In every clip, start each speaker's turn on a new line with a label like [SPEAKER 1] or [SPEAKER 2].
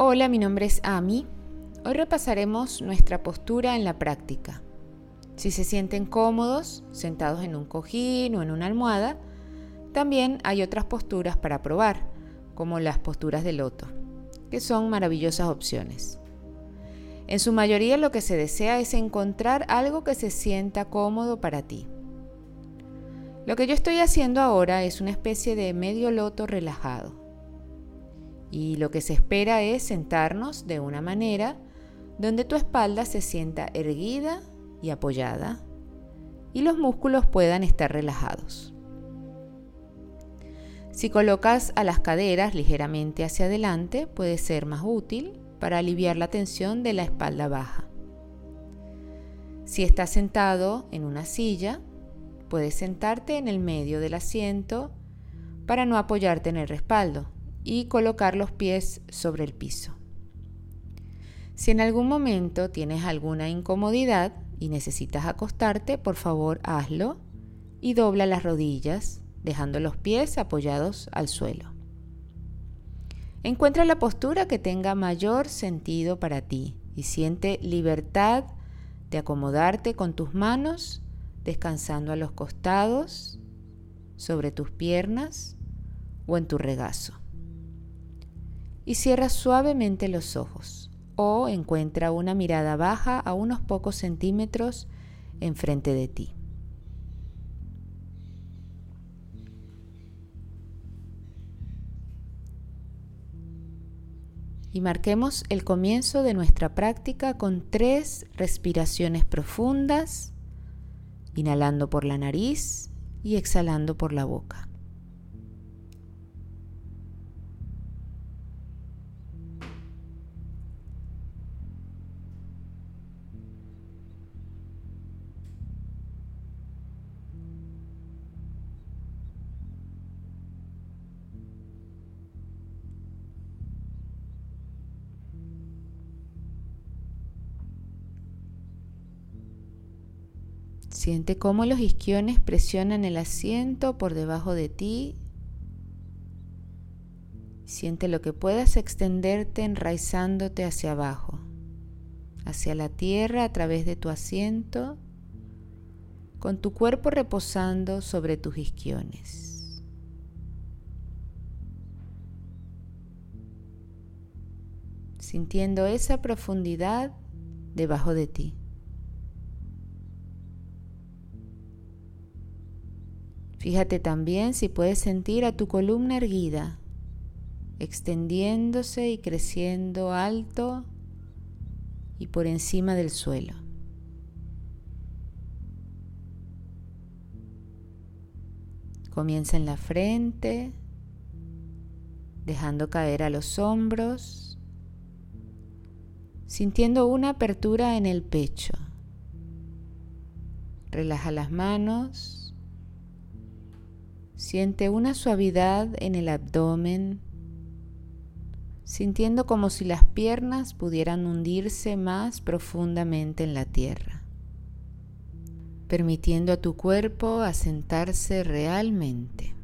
[SPEAKER 1] Hola, mi nombre es Ami. Hoy repasaremos nuestra postura en la práctica. Si se sienten cómodos, sentados en un cojín o en una almohada, también hay otras posturas para probar, como las posturas de loto, que son maravillosas opciones. En su mayoría lo que se desea es encontrar algo que se sienta cómodo para ti. Lo que yo estoy haciendo ahora es una especie de medio loto relajado y lo que se espera es sentarnos de una manera donde tu espalda se sienta erguida y apoyada y los músculos puedan estar relajados. Si colocas a las caderas ligeramente hacia adelante puede ser más útil para aliviar la tensión de la espalda baja. Si estás sentado en una silla, puedes sentarte en el medio del asiento para no apoyarte en el respaldo y colocar los pies sobre el piso. Si en algún momento tienes alguna incomodidad y necesitas acostarte, por favor hazlo y dobla las rodillas, dejando los pies apoyados al suelo. Encuentra la postura que tenga mayor sentido para ti y siente libertad de acomodarte con tus manos, descansando a los costados, sobre tus piernas o en tu regazo y cierra suavemente los ojos o encuentra una mirada baja a unos pocos centímetros enfrente de ti. Y marquemos el comienzo de nuestra práctica con tres respiraciones profundas, inhalando por la nariz y exhalando por la boca. Siente cómo los isquiones presionan el asiento por debajo de ti. Siente lo que puedas extenderte enraizándote hacia abajo, hacia la tierra a través de tu asiento, con tu cuerpo reposando sobre tus isquiones. Sintiendo esa profundidad debajo de ti. Fíjate también si puedes sentir a tu columna erguida, extendiéndose y creciendo alto y por encima del suelo. Comienza en la frente, dejando caer a los hombros, sintiendo una apertura en el pecho. Relaja las manos Siente una suavidad en el abdomen, sintiendo como si las piernas pudieran hundirse más profundamente en la tierra, permitiendo a tu cuerpo asentarse realmente.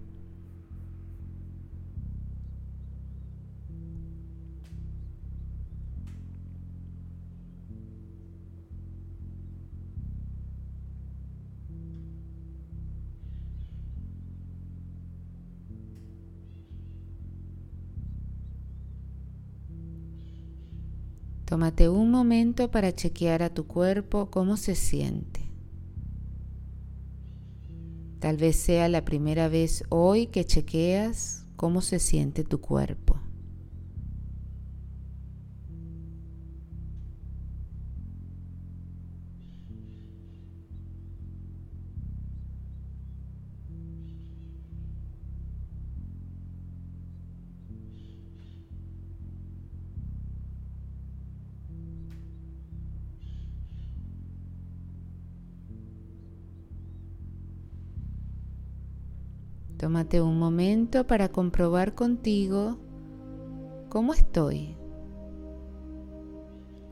[SPEAKER 1] Tómate un momento para chequear a tu cuerpo cómo se siente. Tal vez sea la primera vez hoy que chequeas cómo se siente tu cuerpo. Tómate un momento para comprobar contigo cómo estoy.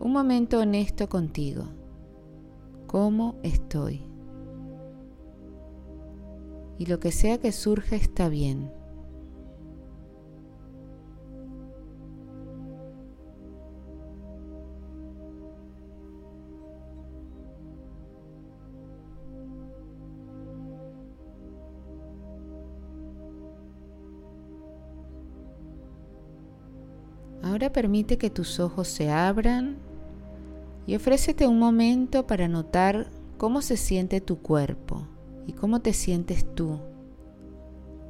[SPEAKER 1] Un momento honesto contigo. ¿Cómo estoy? Y lo que sea que surja está bien. Permite que tus ojos se abran y ofrécete un momento para notar cómo se siente tu cuerpo y cómo te sientes tú.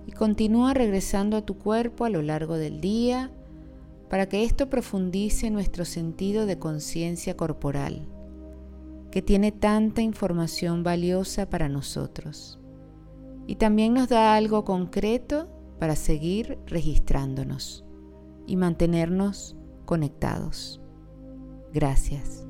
[SPEAKER 1] Y continúa regresando a tu cuerpo a lo largo del día para que esto profundice nuestro sentido de conciencia corporal, que tiene tanta información valiosa para nosotros. Y también nos da algo concreto para seguir registrándonos y mantenernos conectados. Gracias.